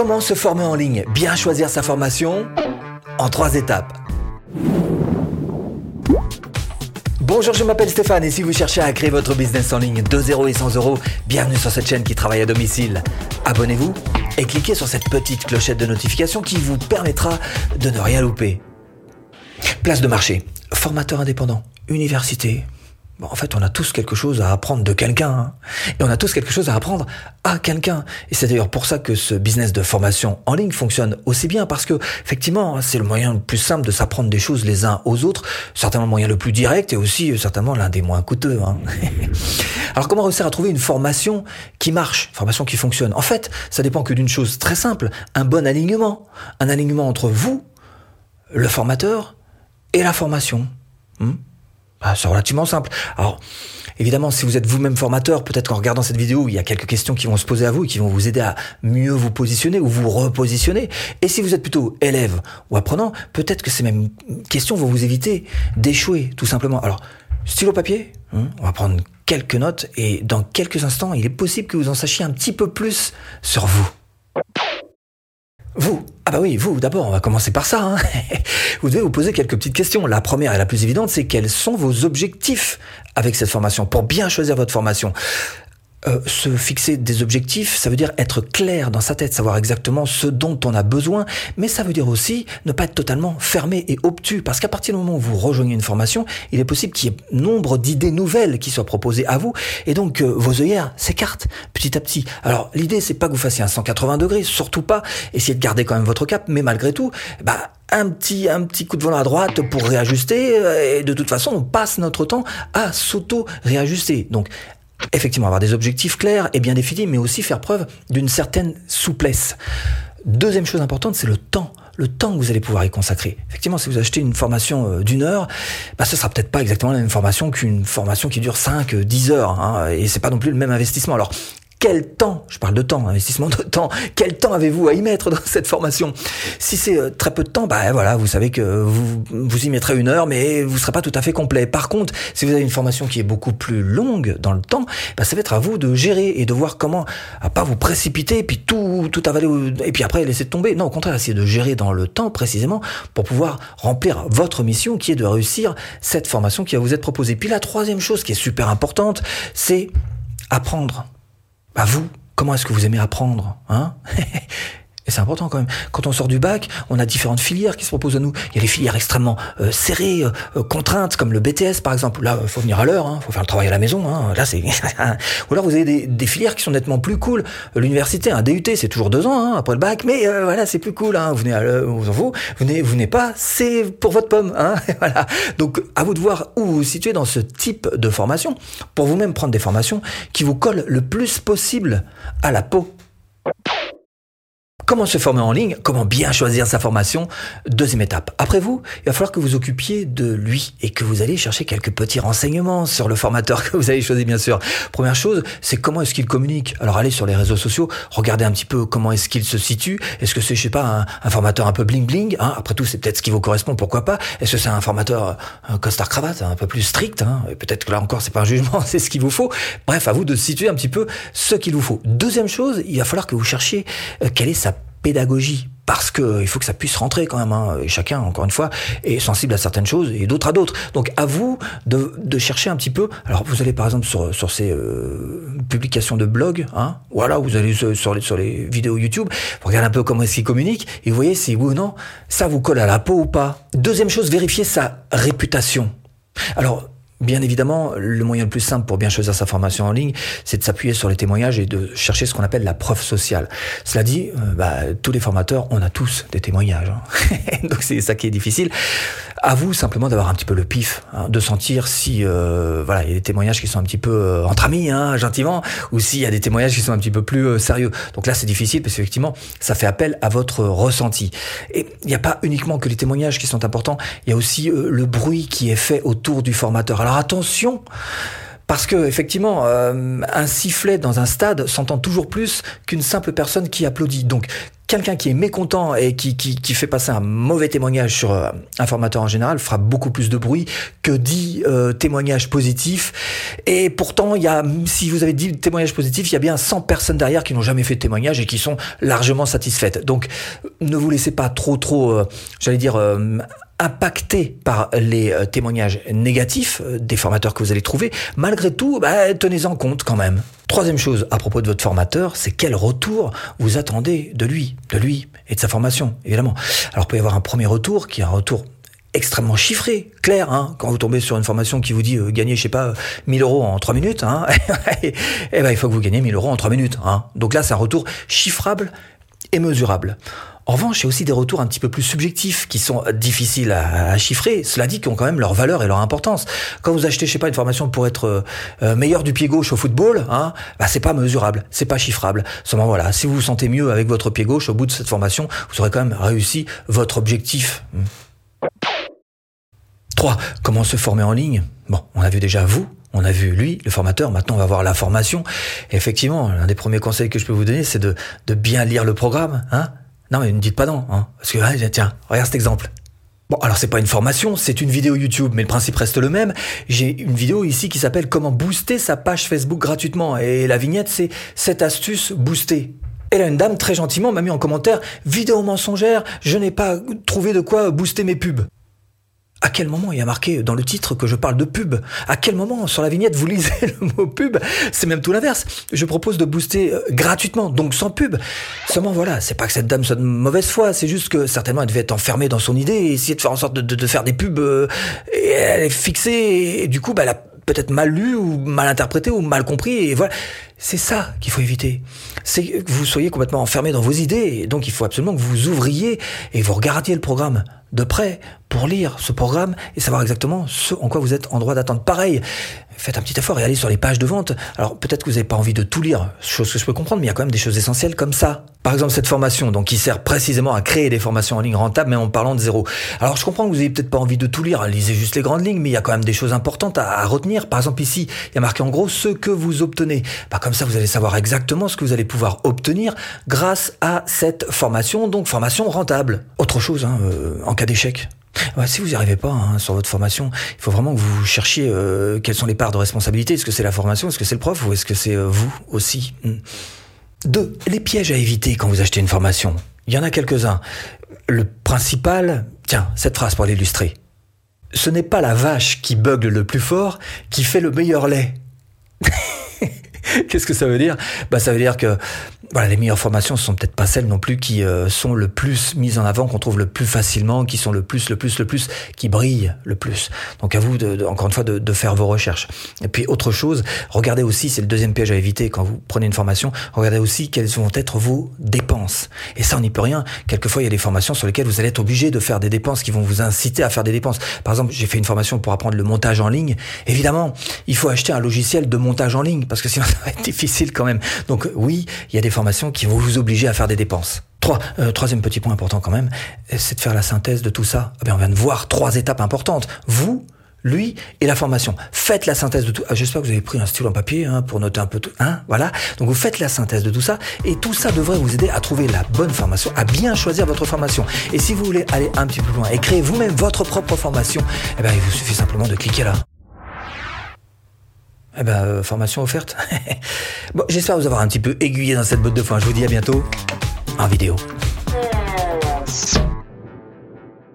Comment se former en ligne? Bien choisir sa formation en trois étapes. Bonjour, je m'appelle Stéphane et si vous cherchez à créer votre business en ligne de 0 et 100 euros, bienvenue sur cette chaîne qui travaille à domicile. Abonnez-vous et cliquez sur cette petite clochette de notification qui vous permettra de ne rien louper. Place de marché, formateur indépendant, université, en fait, on a tous quelque chose à apprendre de quelqu'un. Hein. Et on a tous quelque chose à apprendre à quelqu'un. Et c'est d'ailleurs pour ça que ce business de formation en ligne fonctionne aussi bien, parce que effectivement, c'est le moyen le plus simple de s'apprendre des choses les uns aux autres, certainement le moyen le plus direct et aussi certainement l'un des moins coûteux. Hein. Alors comment réussir à trouver une formation qui marche, formation qui fonctionne? En fait, ça dépend que d'une chose très simple, un bon alignement. Un alignement entre vous, le formateur, et la formation. Hmm? Bah, c'est relativement simple. Alors, évidemment, si vous êtes vous-même formateur, peut-être qu'en regardant cette vidéo, il y a quelques questions qui vont se poser à vous et qui vont vous aider à mieux vous positionner ou vous repositionner. Et si vous êtes plutôt élève ou apprenant, peut-être que ces mêmes questions vont vous éviter d'échouer, tout simplement. Alors, stylo papier, hein, on va prendre quelques notes et dans quelques instants, il est possible que vous en sachiez un petit peu plus sur vous. Ah bah oui, vous d'abord, on va commencer par ça. Hein. vous devez vous poser quelques petites questions. La première et la plus évidente, c'est quels sont vos objectifs avec cette formation pour bien choisir votre formation? Euh, se fixer des objectifs, ça veut dire être clair dans sa tête, savoir exactement ce dont on a besoin, mais ça veut dire aussi ne pas être totalement fermé et obtus, parce qu'à partir du moment où vous rejoignez une formation, il est possible qu'il y ait nombre d'idées nouvelles qui soient proposées à vous, et donc euh, vos œillères s'écartent petit à petit. Alors l'idée, c'est pas que vous fassiez un 180 degrés, surtout pas, essayez de garder quand même votre cap, mais malgré tout, bah un petit, un petit coup de volant à droite pour réajuster, euh, et de toute façon, on passe notre temps à s'auto-réajuster. Donc, effectivement avoir des objectifs clairs et bien définis, mais aussi faire preuve d'une certaine souplesse. Deuxième chose importante, c'est le temps le temps que vous allez pouvoir y consacrer. Effectivement, si vous achetez une formation euh, d'une heure, bah, ce sera peut-être pas exactement la même formation qu'une formation qui dure 5, 10 heures, hein, et c'est pas non plus le même investissement. Alors, quel temps, je parle de temps, investissement de temps, quel temps avez-vous à y mettre dans cette formation? Si c'est euh, très peu de temps, bah voilà, vous savez que vous, y mettrez une heure, mais vous ne serez pas tout à fait complet. Par contre, si vous avez une formation qui est beaucoup plus longue dans le temps, bah ça va être à vous de gérer et de voir comment, à pas vous précipiter, et puis tout, tout avaler, et puis après laisser tomber. Non, au contraire, essayer de gérer dans le temps précisément pour pouvoir remplir votre mission qui est de réussir cette formation qui va vous être proposée. Puis la troisième chose qui est super importante, c'est apprendre bah vous, comment est-ce que vous aimez apprendre hein? c'est important quand même. Quand on sort du bac, on a différentes filières qui se proposent à nous. Il y a des filières extrêmement euh, serrées, euh, euh, contraintes, comme le BTS par exemple. Là, il faut venir à l'heure, il hein, faut faire le travail à la maison. Hein. Là, c'est. Ou alors vous avez des, filières qui sont nettement plus cool. L'université, un DUT, c'est toujours deux ans hein, après le bac, mais voilà, c'est plus cool. Hein. Vous venez à l'heure, vous, vous venez, vous venez pas, c'est pour votre pomme. Hein. Donc, à vous de voir où vous vous situez dans ce type de formation, pour vous-même prendre des formations qui vous collent le plus possible à la peau. Comment se former en ligne? Comment bien choisir sa formation? Deuxième étape. Après vous, il va falloir que vous occupiez de lui et que vous allez chercher quelques petits renseignements sur le formateur que vous avez choisi, bien sûr. Première chose, c'est comment est-ce qu'il communique? Alors allez sur les réseaux sociaux, regardez un petit peu comment est-ce qu'il se situe. Est-ce que c'est, je sais pas, un, formateur un peu bling bling hein? Après tout, c'est peut-être ce qui vous correspond, pourquoi pas Est-ce que c'est un formateur un costard cravate, un peu plus strict hein? Peut-être que là encore, c'est pas un jugement, c'est ce qu'il vous faut. Bref, à vous de situer un petit peu ce qu'il vous faut. Deuxième chose, il va falloir que vous cherchiez euh, quelle est sa pédagogie parce que il faut que ça puisse rentrer quand même. Hein. Et chacun, encore une fois, est sensible à certaines choses et d'autres à d'autres. Donc à vous de, de, chercher un petit peu. Alors vous allez par exemple sur, sur ces euh, publications de blog, hein, voilà, vous allez sur, les, sur les vidéos YouTube, vous regardez un peu comment est-ce qu'ils communiquent et vous voyez si oui ou non ça vous colle à la peau ou pas. Deuxième chose, vérifiez sa réputation. Alors Bien évidemment, le moyen le plus simple pour bien choisir sa formation en ligne, c'est de s'appuyer sur les témoignages et de chercher ce qu'on appelle la preuve sociale. Cela dit, euh, bah, tous les formateurs, on a tous des témoignages. Hein. Donc c'est ça qui est difficile. À vous simplement d'avoir un petit peu le pif, hein, de sentir si euh, voilà, il y a des témoignages qui sont un petit peu euh, entre amis, hein, gentiment, ou s'il y a des témoignages qui sont un petit peu plus sérieux. Donc là, c'est difficile parce qu'effectivement, ça fait appel à votre ressenti. Et il n'y a pas uniquement que les témoignages qui sont importants, il y a aussi le bruit qui est fait autour du formateur. Attention, parce que effectivement, euh, un sifflet dans un stade s'entend toujours plus qu'une simple personne qui applaudit. Donc quelqu'un qui est mécontent et qui, fait passer un mauvais témoignage sur euh, un formateur en général fera beaucoup plus de bruit que dix euh, témoignages positifs. Et pourtant, si vous avez dix témoignages positifs, il y a bien 100 personnes derrière qui n'ont jamais fait de témoignage et qui sont largement satisfaites. Donc, ne vous laissez pas trop, trop, euh, j'allais dire, impacté par les témoignages négatifs des formateurs que vous allez trouver, malgré tout, bah, tenez-en compte quand même. Troisième chose à propos de votre formateur, c'est quel retour vous attendez de lui, de lui et de sa formation, évidemment. Alors, il peut y avoir un premier retour qui est un retour extrêmement chiffré, clair. Hein, quand vous tombez sur une formation qui vous dit euh, gagner, je sais pas, 1000 euros en 3 minutes, hein, eh ben il faut que vous gagnez 1000 euros en 3 minutes. Hein. Donc là, c'est un retour chiffrable et mesurable. En revanche, il y a aussi des retours un petit peu plus subjectifs qui sont difficiles à, chiffrer. Cela dit, qui ont quand même leur valeur et leur importance. Quand vous achetez, je sais pas, une formation pour être euh, euh, meilleur du pied gauche au football, hein, bah c'est pas mesurable, c'est pas chiffrable. Seulement voilà, si vous vous sentez mieux avec votre pied gauche au bout de cette formation, vous aurez quand même réussi votre objectif. 3. Comment se former en ligne? Bon, on a vu déjà vous, on a vu lui, le formateur, maintenant on va voir la formation. effectivement, l'un des premiers conseils que je peux vous donner, c'est de, de bien lire le programme. Hein non, mais ne dites pas non, hein, parce que tiens, regarde cet exemple. Bon, alors c'est pas une formation, c'est une vidéo YouTube, mais le principe reste le même. J'ai une vidéo ici qui s'appelle Comment booster sa page Facebook gratuitement, et la vignette c'est cette astuce booster. Et là, une dame très gentiment m'a mis en commentaire vidéo mensongère, je n'ai pas trouvé de quoi booster mes pubs. À quel moment il y a marqué dans le titre que je parle de pub? À quel moment sur la vignette vous lisez le mot pub? C'est même tout l'inverse. Je propose de booster euh, gratuitement, donc sans pub. Seulement voilà, c'est pas que cette dame soit de mauvaise foi, c'est juste que certainement elle devait être enfermée dans son idée et essayer de faire en sorte de, faire des pubs. Euh, et elle est fixée et du coup, bah, elle a peut-être mal lu ou mal interprété ou mal compris et voilà. C'est ça qu'il faut éviter. C'est que vous soyez complètement enfermé dans vos idées et donc il faut absolument que vous ouvriez et vous regardiez le programme de près pour lire ce programme et savoir exactement ce en quoi vous êtes en droit d'attendre. Pareil, faites un petit effort et allez sur les pages de vente. Alors peut-être que vous n'avez pas envie de tout lire, chose que je peux comprendre, mais il y a quand même des choses essentielles comme ça. Par exemple, cette formation, donc qui sert précisément à créer des formations en ligne rentables, mais en parlant de zéro. Alors je comprends que vous n'ayez peut-être pas envie de tout lire, lisez juste les grandes lignes, mais il y a quand même des choses importantes à, retenir. Par exemple ici, il y a marqué en gros ce que vous obtenez. Bah, comme ça, vous allez savoir exactement ce que vous allez pouvoir obtenir grâce à cette formation, donc formation rentable. Autre chose, hein, euh, en cas d'échec. si vous n'y arrivez pas hein, sur votre formation, il faut vraiment que vous cherchiez euh, quelles sont les parts de responsabilité. Est-ce que c'est la formation, est-ce que c'est le prof? Ou est-ce que c'est euh, vous aussi? Hmm. Deux, les pièges à éviter quand vous achetez une formation. Il y en a quelques-uns. Le principal, tiens, cette phrase pour l'illustrer. Ce n'est pas la vache qui bugle le plus fort qui fait le meilleur lait. Qu'est-ce que ça veut dire? Bah ça veut dire que voilà, les meilleures formations ce sont peut-être pas celles non plus qui euh, sont le plus mises en avant, qu'on trouve le plus facilement, qui sont le plus, le plus, le plus, qui brillent le plus. Donc à vous, de, encore une fois, de, de, faire vos recherches. Et puis autre chose, regardez aussi, c'est le deuxième piège à éviter quand vous prenez une formation, regardez aussi quelles vont être vos dépenses. Et ça, on n'y peut rien. Quelquefois, il y a des formations sur lesquelles vous allez être obligé de faire des dépenses qui vont vous inciter à faire des dépenses. Par exemple, j'ai fait une formation pour apprendre le montage en ligne. Évidemment, il faut acheter un logiciel de montage en ligne parce que sinon ça va être difficile quand même. Donc oui, il y a des qui vont vous obliger à faire des dépenses. Trois, euh, troisième petit point important quand même, c'est de faire la synthèse de tout ça. Eh on vient de voir trois étapes importantes. Vous, lui et la formation. Faites la synthèse de tout. Ah, j'espère que vous avez pris un stylo en papier hein, pour noter un peu tout. Hein, voilà. Donc vous faites la synthèse de tout ça et tout ça devrait vous aider à trouver la bonne formation, à bien choisir votre formation. Et si vous voulez aller un petit peu plus loin et créer vous-même votre propre formation, eh bien, il vous suffit simplement de cliquer là. Eh ben, euh, formation offerte. bon, j'espère vous avoir un petit peu aiguillé dans cette botte de foin. Je vous dis à bientôt en vidéo.